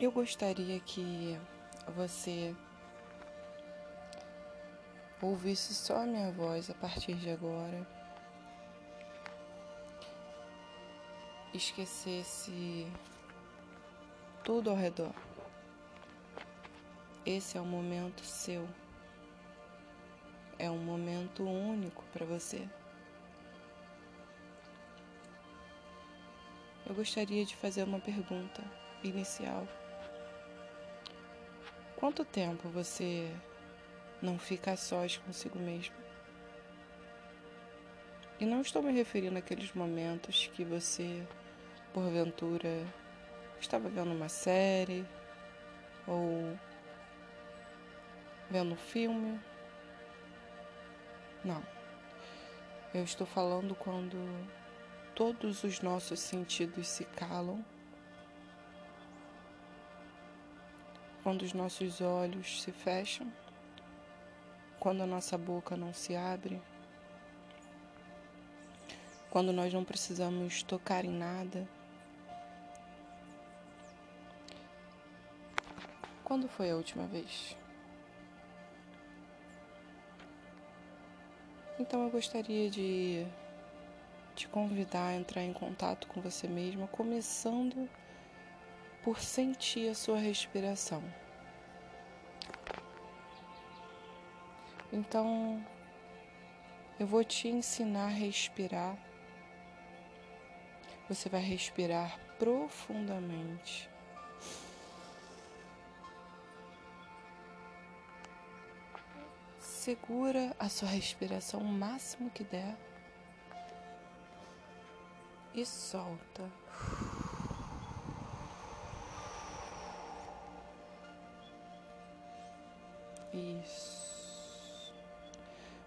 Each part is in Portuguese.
Eu gostaria que você ouvisse só a minha voz a partir de agora. Esquecesse tudo ao redor. Esse é um momento seu. É um momento único para você. Eu gostaria de fazer uma pergunta inicial. Quanto tempo você não fica a sós consigo mesmo? E não estou me referindo àqueles momentos que você, porventura, estava vendo uma série ou vendo um filme. Não. Eu estou falando quando todos os nossos sentidos se calam quando os nossos olhos se fecham, quando a nossa boca não se abre, quando nós não precisamos tocar em nada. Quando foi a última vez? Então eu gostaria de te convidar a entrar em contato com você mesma, começando por sentir a sua respiração. Então, eu vou te ensinar a respirar. Você vai respirar profundamente. Segura a sua respiração o máximo que der e solta.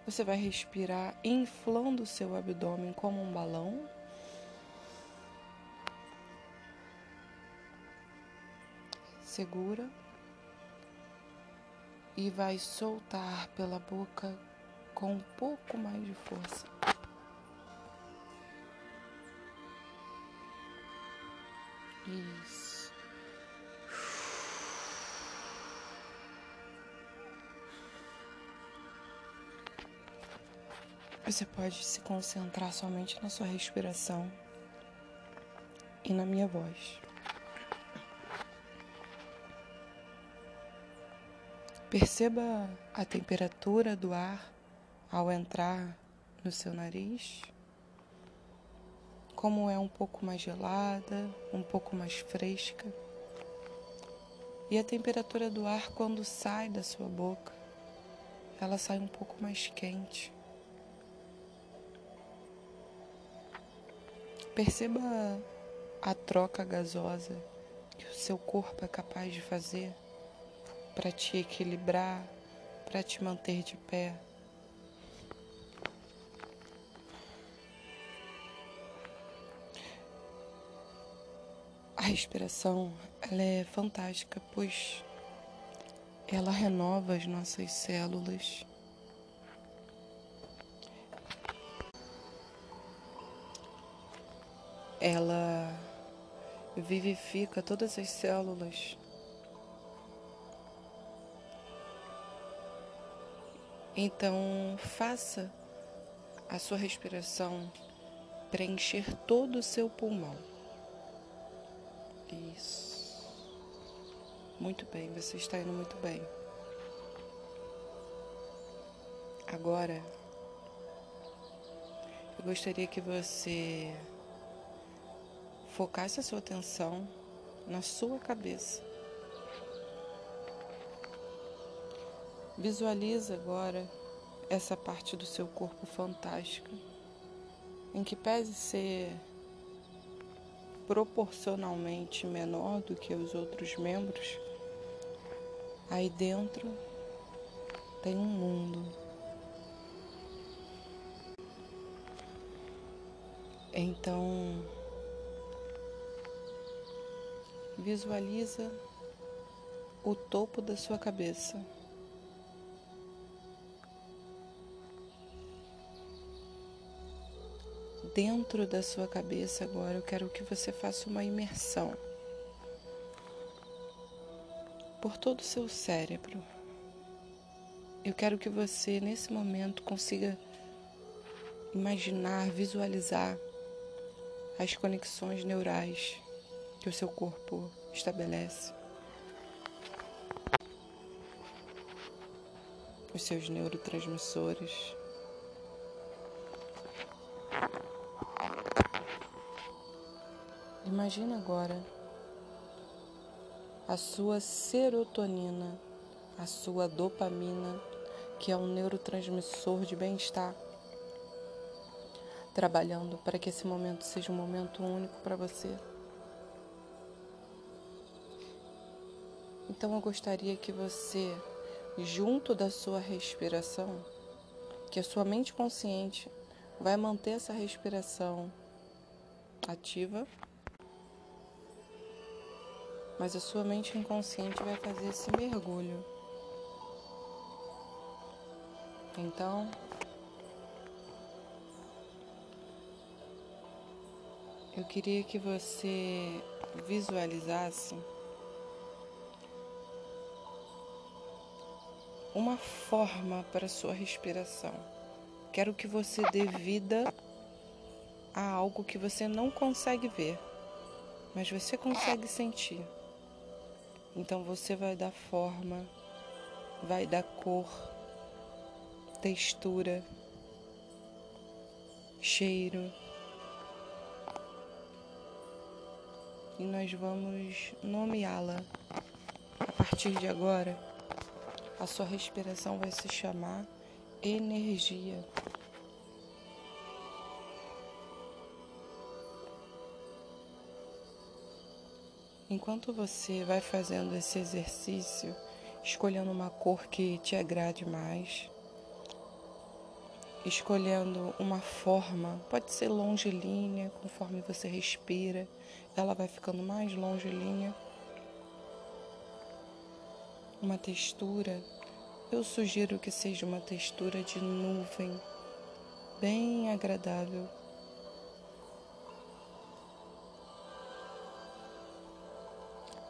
Você vai respirar inflando o seu abdômen como um balão. Segura. E vai soltar pela boca com um pouco mais de força. Isso. Você pode se concentrar somente na sua respiração e na minha voz. Perceba a temperatura do ar ao entrar no seu nariz, como é um pouco mais gelada, um pouco mais fresca, e a temperatura do ar quando sai da sua boca, ela sai um pouco mais quente. Perceba a troca gasosa que o seu corpo é capaz de fazer para te equilibrar, para te manter de pé. A respiração, ela é fantástica, pois ela renova as nossas células ela vivifica todas as células. Então, faça a sua respiração preencher todo o seu pulmão. Isso. Muito bem, você está indo muito bem. Agora, eu gostaria que você focasse a sua atenção na sua cabeça. Visualiza agora essa parte do seu corpo fantástica, em que pese ser proporcionalmente menor do que os outros membros, aí dentro tem um mundo. Então, Visualiza o topo da sua cabeça. Dentro da sua cabeça agora eu quero que você faça uma imersão. por todo o seu cérebro. Eu quero que você, nesse momento, consiga imaginar, visualizar as conexões neurais que o seu corpo estabelece. Os seus neurotransmissores. Imagina agora a sua serotonina, a sua dopamina, que é um neurotransmissor de bem-estar, trabalhando para que esse momento seja um momento único para você. Então eu gostaria que você, junto da sua respiração, que a sua mente consciente vai manter essa respiração ativa mas a sua mente inconsciente vai fazer esse mergulho. Então, eu queria que você visualizasse uma forma para sua respiração. Quero que você dê vida a algo que você não consegue ver, mas você consegue sentir. Então você vai dar forma, vai dar cor, textura, cheiro. E nós vamos nomeá-la. A partir de agora, a sua respiração vai se chamar energia. Enquanto você vai fazendo esse exercício, escolhendo uma cor que te agrade mais, escolhendo uma forma, pode ser longilínea, conforme você respira, ela vai ficando mais longilínea. Uma textura, eu sugiro que seja uma textura de nuvem, bem agradável.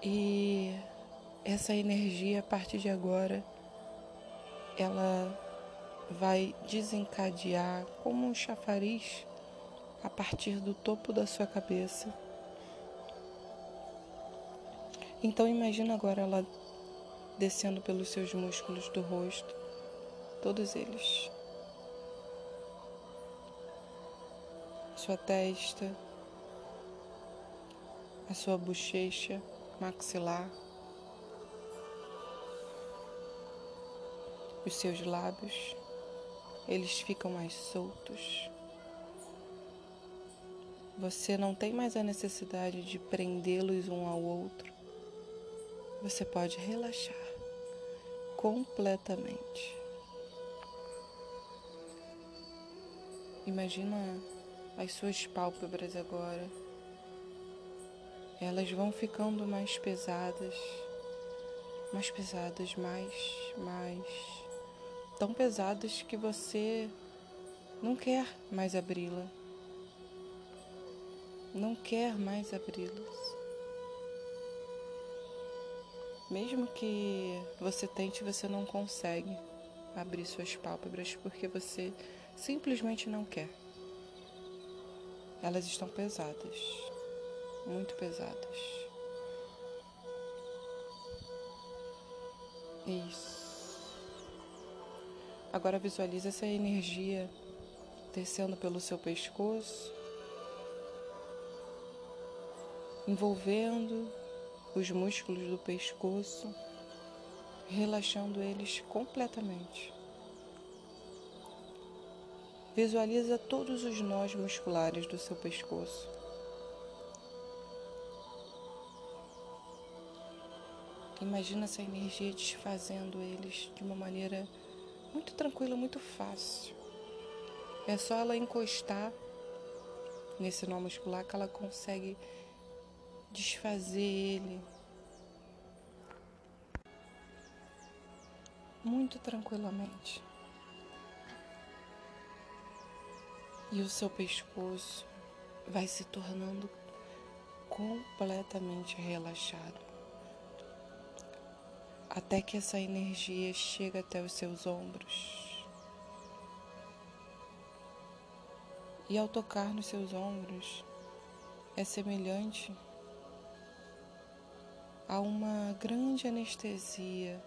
E essa energia, a partir de agora, ela vai desencadear como um chafariz a partir do topo da sua cabeça. Então imagina agora ela descendo pelos seus músculos do rosto, todos eles. Sua testa, a sua bochecha, maxilar, os seus lábios, eles ficam mais soltos. Você não tem mais a necessidade de prendê-los um ao outro. Você pode relaxar completamente. Imagina as suas pálpebras agora elas vão ficando mais pesadas, mais pesadas, mais, mais, tão pesadas que você não quer mais abri-la, não quer mais abri-las. Mesmo que você tente, você não consegue abrir suas pálpebras porque você simplesmente não quer. Elas estão pesadas muito pesadas. Isso. Agora visualize essa energia descendo pelo seu pescoço, envolvendo os músculos do pescoço, relaxando eles completamente. Visualiza todos os nós musculares do seu pescoço. Imagina essa energia desfazendo eles de uma maneira muito tranquila, muito fácil. É só ela encostar nesse nó muscular que ela consegue desfazer ele muito tranquilamente. E o seu pescoço vai se tornando completamente relaxado até que essa energia chega até os seus ombros. E ao tocar nos seus ombros, é semelhante a uma grande anestesia,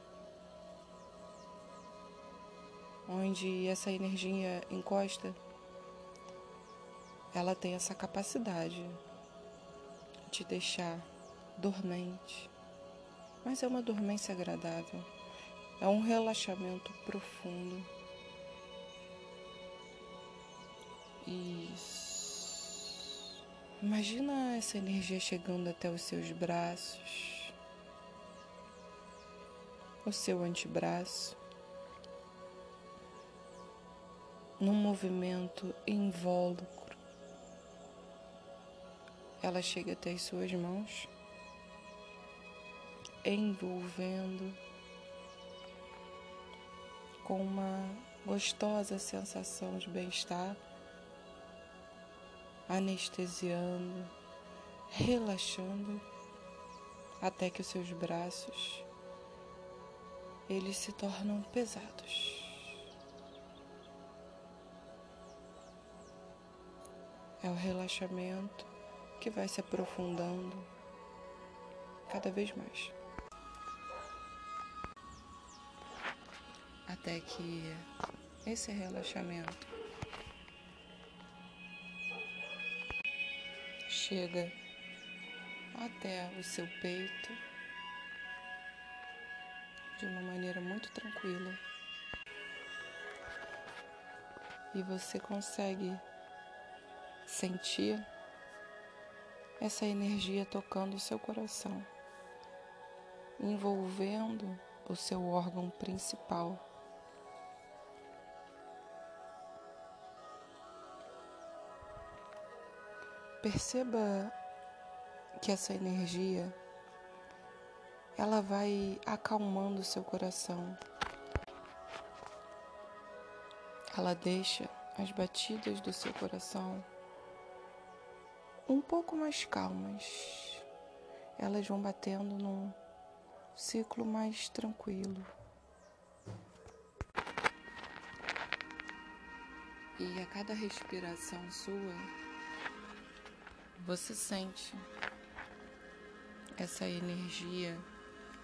onde essa energia encosta, ela tem essa capacidade de deixar dormente, mas é uma dormência agradável, é um relaxamento profundo. Isso. Imagina essa energia chegando até os seus braços, o seu antebraço, num movimento invólucro. Ela chega até as suas mãos, envolvendo com uma gostosa sensação de bem-estar, anestesiando, relaxando, até que os seus braços eles se tornam pesados. É o relaxamento que vai se aprofundando cada vez mais. Até que esse relaxamento chega até o seu peito de uma maneira muito tranquila. E você consegue sentir essa energia tocando o seu coração, envolvendo o seu órgão principal. Perceba que essa energia ela vai acalmando o seu coração. Ela deixa as batidas do seu coração um pouco mais calmas. Elas vão batendo num ciclo mais tranquilo. E a cada respiração sua, você sente essa energia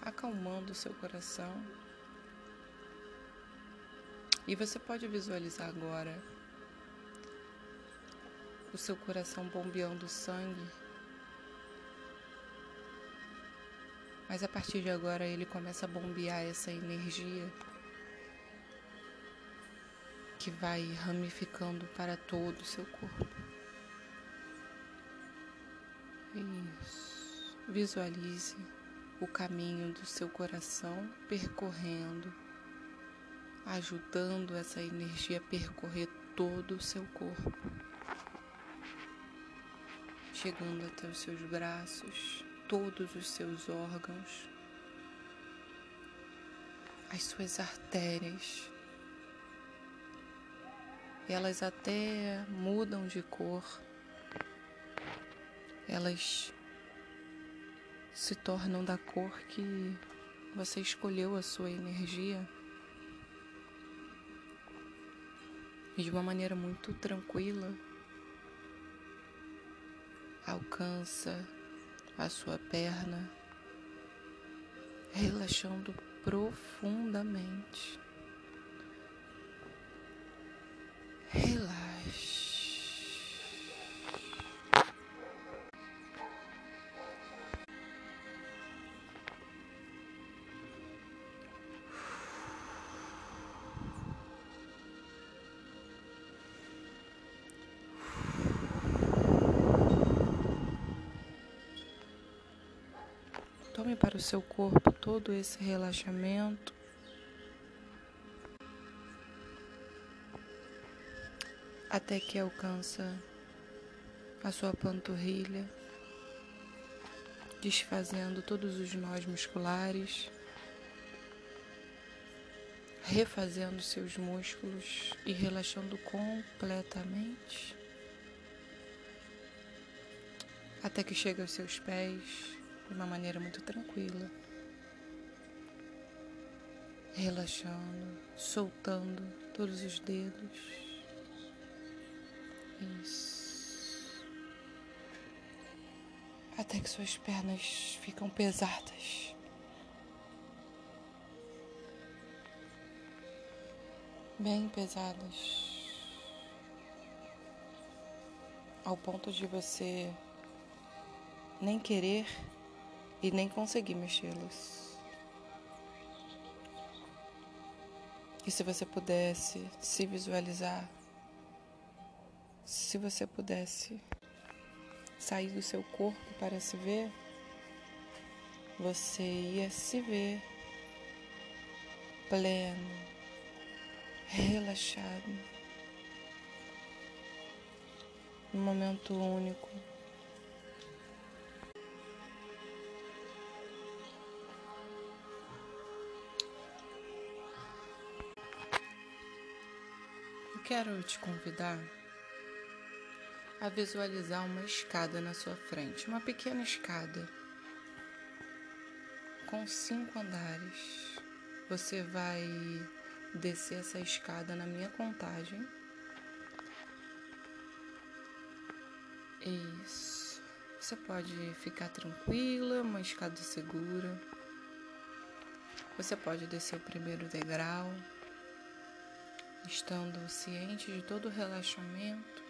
acalmando o seu coração. E você pode visualizar agora o seu coração bombeando sangue. Mas a partir de agora ele começa a bombear essa energia que vai ramificando para todo o seu corpo. Isso. Visualize o caminho do seu coração percorrendo, ajudando essa energia a percorrer todo o seu corpo chegando até os seus braços, todos os seus órgãos, as suas artérias. Elas até mudam de cor, elas se tornam da cor que você escolheu a sua energia. E de uma maneira muito tranquila, alcança a sua perna, relaxando profundamente. Seu corpo todo esse relaxamento. Até que alcança a sua panturrilha, desfazendo todos os nós musculares, refazendo seus músculos e relaxando completamente. Até que chega aos seus pés de uma maneira muito tranquila. relaxando, soltando todos os dedos. Isso. Até que suas pernas ficam pesadas. Bem pesadas. Ao ponto de você nem querer e nem conseguir mexê-las. E se você pudesse se visualizar, se você pudesse sair do seu corpo para se ver, você ia se ver pleno, relaxado, num momento único. Quero te convidar a visualizar uma escada na sua frente, uma pequena escada com cinco andares. Você vai descer essa escada na minha contagem. Isso. Você pode ficar tranquila, uma escada segura. Você pode descer o primeiro degrau estando ciente de todo o relaxamento,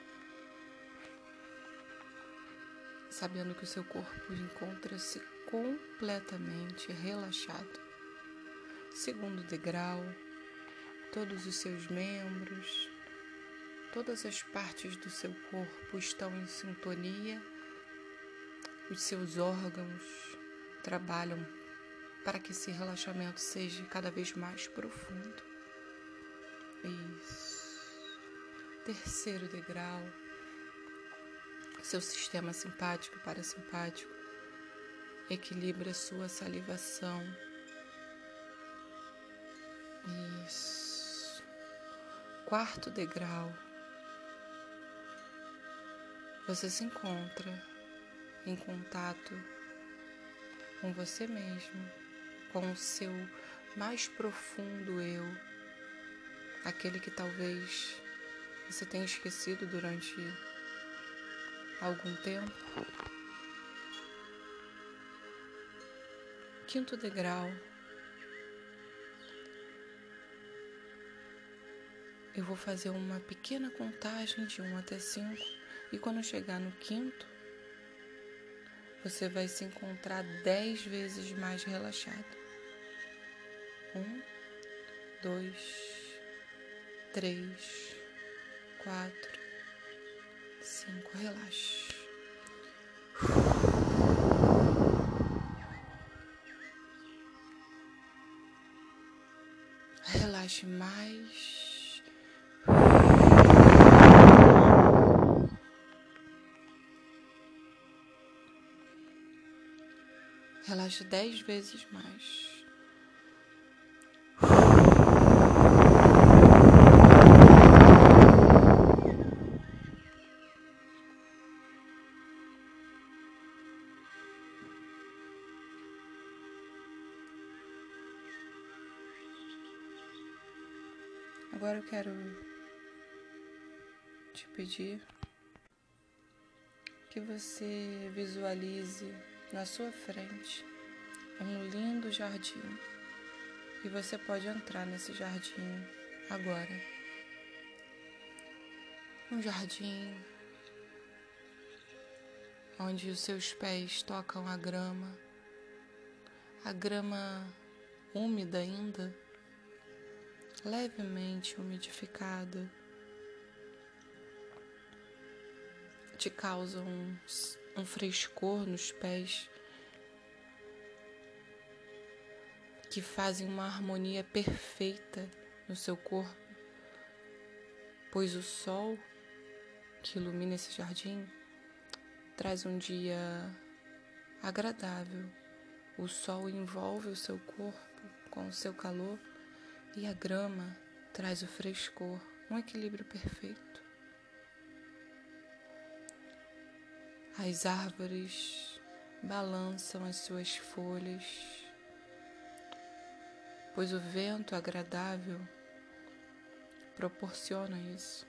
sabendo que o seu corpo encontra-se completamente relaxado. Segundo degrau, todos os seus membros, todas as partes do seu corpo estão em sintonia, os seus órgãos trabalham para que esse relaxamento seja cada vez mais profundo. Isso. Terceiro degrau. Seu sistema simpático e parasimpático equilibra sua salivação. Isso. Quarto degrau. Você se encontra em contato com você mesmo, com o seu mais profundo eu aquele que talvez você tenha esquecido durante algum tempo. Quinto degrau. Eu vou fazer uma pequena contagem de 1 até 5 e quando chegar no quinto, você vai se encontrar 10 vezes mais relaxado. Um, dois, três, quatro, cinco. Relaxe. Relaxe mais. Relaxe dez vezes mais. Agora eu quero te pedir que você visualize na sua frente um lindo jardim. E você pode entrar nesse jardim agora. Um jardim onde os seus pés tocam a grama, a grama úmida ainda levemente umidificada, te causa um, um frescor nos pés que fazem uma harmonia perfeita no seu corpo, pois o sol que ilumina esse jardim traz um dia agradável. O sol envolve o seu corpo com o seu calor e a grama traz o frescor, um equilíbrio perfeito. As árvores balançam as suas folhas pois o vento agradável proporciona isso.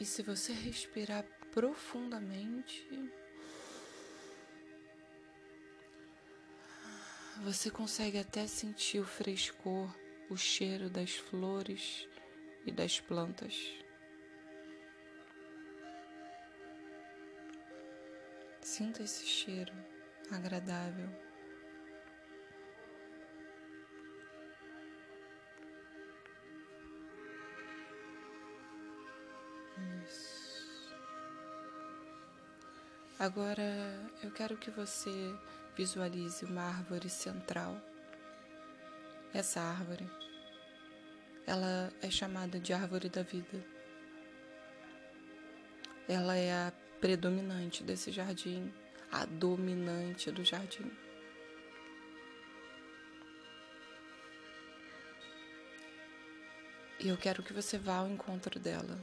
E se você respirar profundamente, você consegue até sentir o frescor, o cheiro das flores e das plantas. Sinta esse cheiro agradável. Isso. Agora eu quero que você visualize uma árvore central. Essa árvore, ela é chamada de árvore da vida. Ela é a predominante desse jardim, a dominante do jardim. E eu quero que você vá ao encontro dela.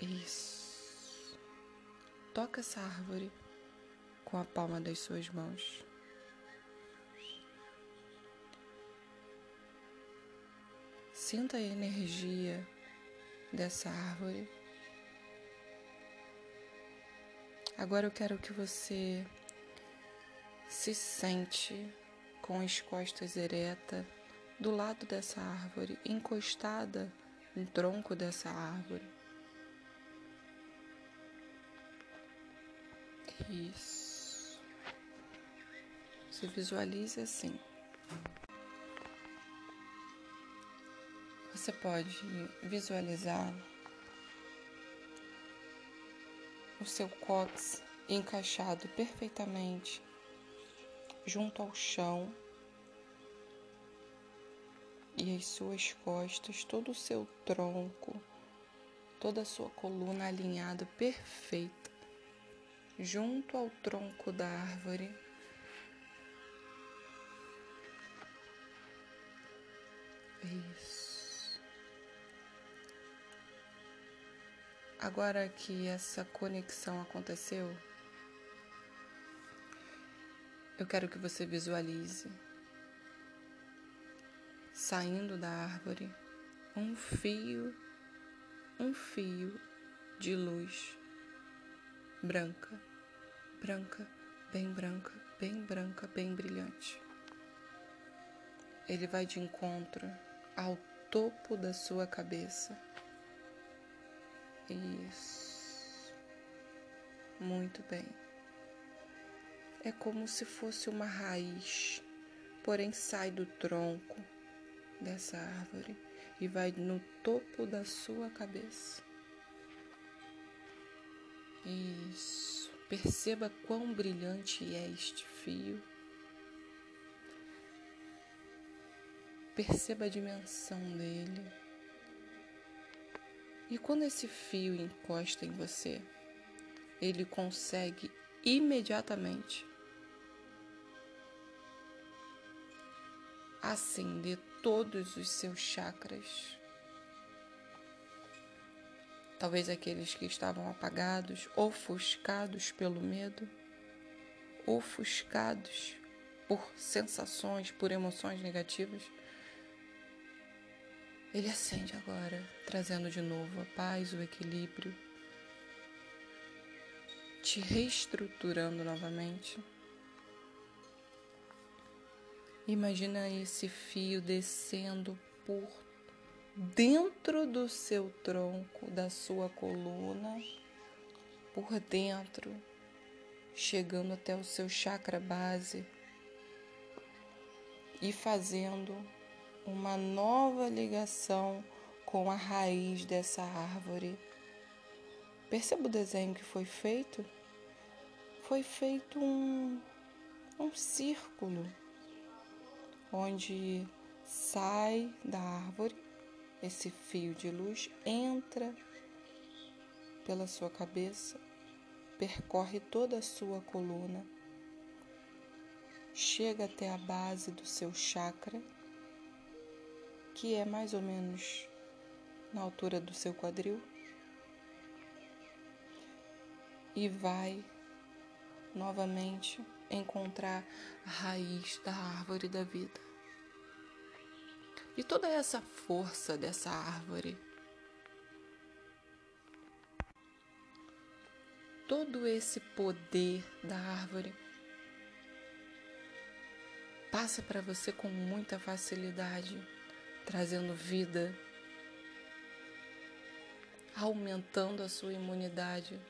Isso. Toca essa árvore com a palma das suas mãos. Sinta a energia dessa árvore. Agora eu quero que você se sente com as costas eretas do lado dessa árvore, encostada no tronco dessa árvore. Isso. Visualize assim. Você pode visualizar o seu cóccix encaixado perfeitamente junto ao chão e as suas costas, todo o seu tronco, toda a sua coluna alinhada perfeita junto ao tronco da árvore. Agora que essa conexão aconteceu, eu quero que você visualize saindo da árvore um fio, um fio de luz branca, branca, bem branca, bem branca, bem brilhante. Ele vai de encontro ao topo da sua cabeça. Isso. Muito bem. É como se fosse uma raiz, porém sai do tronco dessa árvore e vai no topo da sua cabeça. Isso. Perceba quão brilhante é este fio. Perceba a dimensão dele. E quando esse fio encosta em você, ele consegue imediatamente acender todos os seus chakras talvez aqueles que estavam apagados, ofuscados pelo medo, ofuscados por sensações, por emoções negativas. Ele acende agora, trazendo de novo a paz, o equilíbrio, te reestruturando novamente. Imagina esse fio descendo por dentro do seu tronco, da sua coluna, por dentro, chegando até o seu chakra base e fazendo uma nova ligação com a raiz dessa árvore. Perceba o desenho que foi feito? Foi feito um, um círculo onde sai da árvore esse fio de luz entra pela sua cabeça, percorre toda a sua coluna, chega até a base do seu chakra, que é mais ou menos na altura do seu quadril, e vai novamente encontrar a raiz da árvore da vida. E toda essa força dessa árvore, todo esse poder da árvore passa para você com muita facilidade, trazendo vida, aumentando a sua imunidade.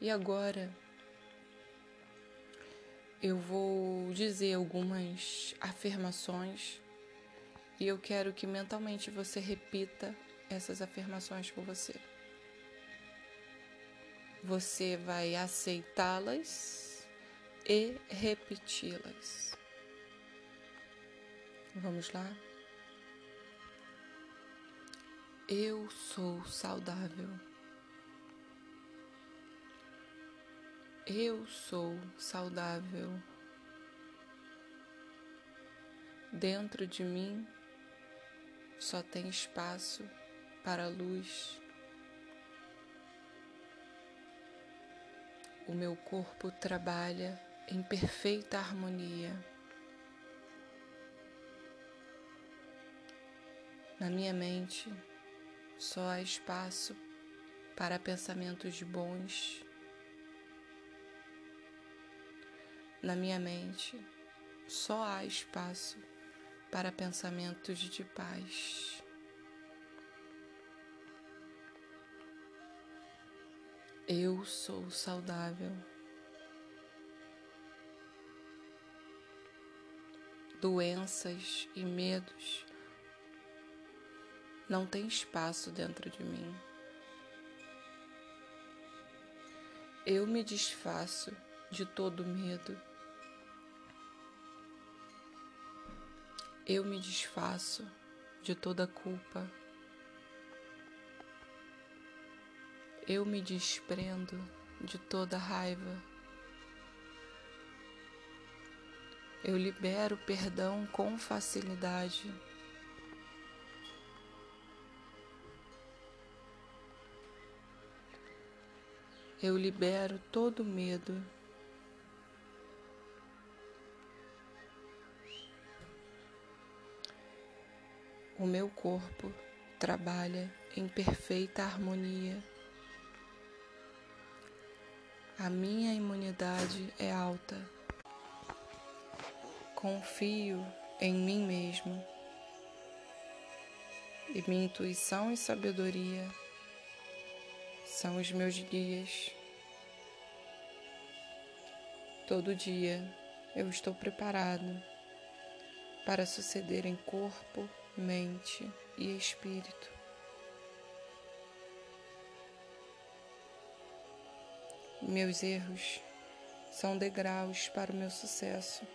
E agora eu vou dizer algumas afirmações e eu quero que mentalmente você repita essas afirmações por você. Você vai aceitá-las e repeti-las. Vamos lá? Eu sou saudável. Eu sou saudável. Dentro de mim só tem espaço para a luz. O meu corpo trabalha em perfeita harmonia. Na minha mente só há espaço para pensamentos bons Na minha mente só há espaço para pensamentos de paz. Eu sou saudável. Doenças e medos não têm espaço dentro de mim. Eu me desfaço de todo medo eu me desfaço de toda culpa. Eu me desprendo de toda raiva. Eu libero perdão com facilidade. Eu libero todo medo. O meu corpo trabalha em perfeita harmonia. A minha imunidade é alta. Confio em mim mesmo. E minha intuição e sabedoria são os meus guias. Todo dia eu estou preparado para suceder em corpo, mente e espírito. Meus erros são degraus para o meu sucesso,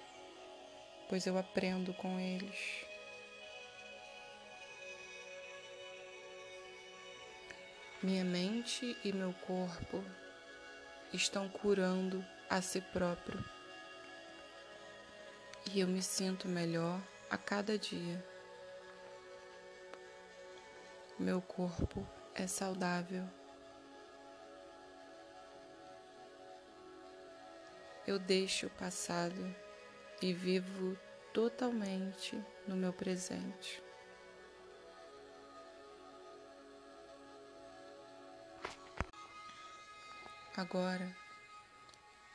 pois eu aprendo com eles. Minha mente e meu corpo estão curando a si próprio e eu me sinto melhor a cada dia. Meu corpo é saudável. Eu deixo o passado e vivo totalmente no meu presente. Agora,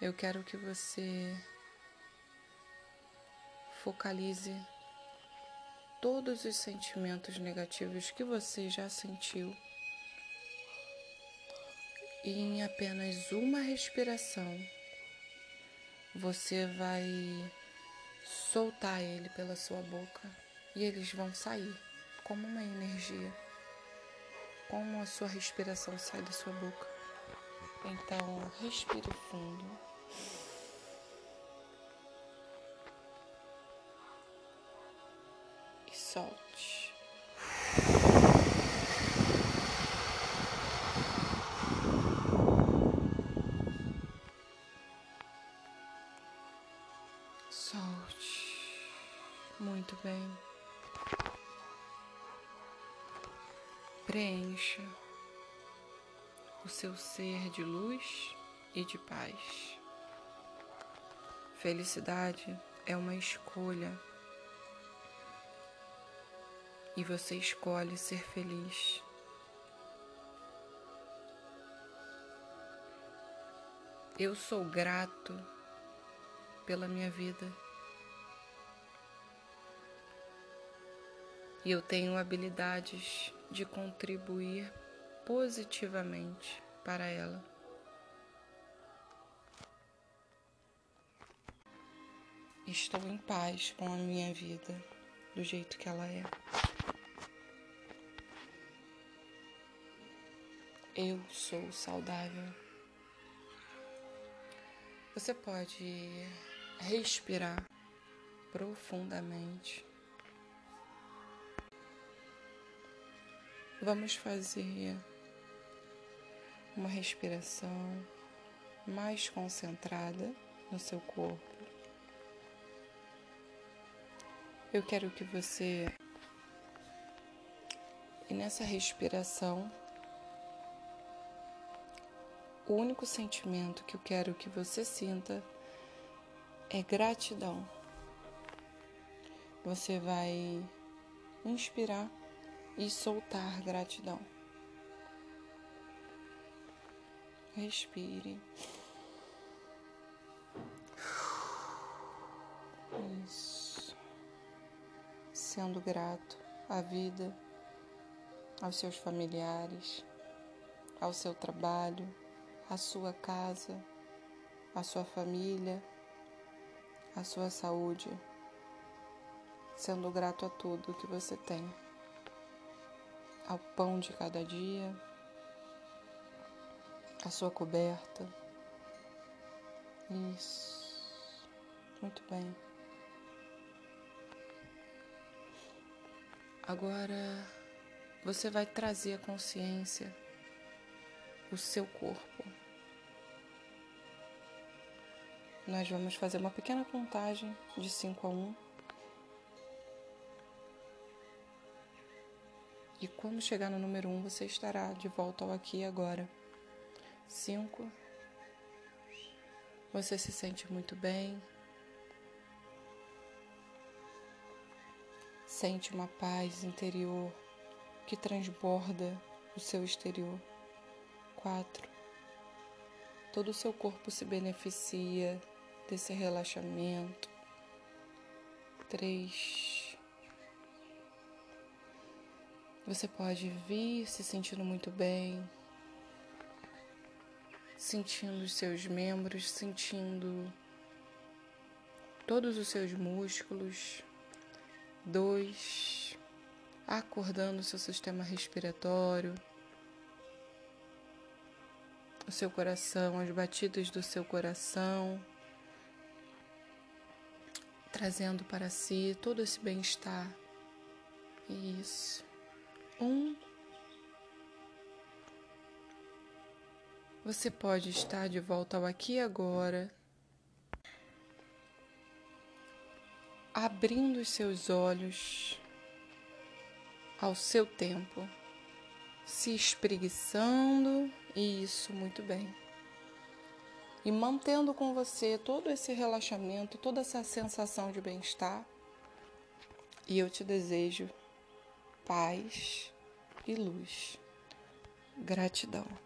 eu quero que você focalize todos os sentimentos negativos que você já sentiu. E em apenas uma respiração, você vai soltar ele pela sua boca e eles vão sair como uma energia. Como a sua respiração sai da sua boca. Então, respire fundo. solte. Solte. Muito bem. Preencha o seu ser de luz e de paz. Felicidade é uma escolha e você escolhe ser feliz. Eu sou grato pela minha vida. E eu tenho habilidades de contribuir positivamente para ela. Estou em paz com a minha vida do jeito que ela é. Eu sou saudável. Você pode respirar profundamente. Vamos fazer uma respiração mais concentrada no seu corpo. Eu quero que você, e nessa respiração, o único sentimento que eu quero que você sinta é gratidão. Você vai inspirar e soltar gratidão. Respire. Isso. Sendo grato à vida, aos seus familiares, ao seu trabalho a sua casa, a sua família, a sua saúde, sendo grato a tudo que você tem, ao pão de cada dia, a sua coberta. Isso. Muito bem. Agora você vai trazer a consciência o seu corpo. Nós vamos fazer uma pequena contagem de 5 a 1. Um. E quando chegar no número 1, um, você estará de volta ao aqui e agora. 5. Você se sente muito bem. Sente uma paz interior que transborda o seu exterior. 4. Todo o seu corpo se beneficia desse relaxamento. 3. Você pode vir se sentindo muito bem, sentindo os seus membros, sentindo todos os seus músculos. 2. Acordando o seu sistema respiratório o seu coração, as batidas do seu coração, trazendo para si todo esse bem-estar. Isso. Um. Você pode estar de volta ao aqui e agora, abrindo os seus olhos ao seu tempo, se espreguiçando isso, muito bem. E mantendo com você todo esse relaxamento, toda essa sensação de bem-estar. E eu te desejo paz e luz. Gratidão.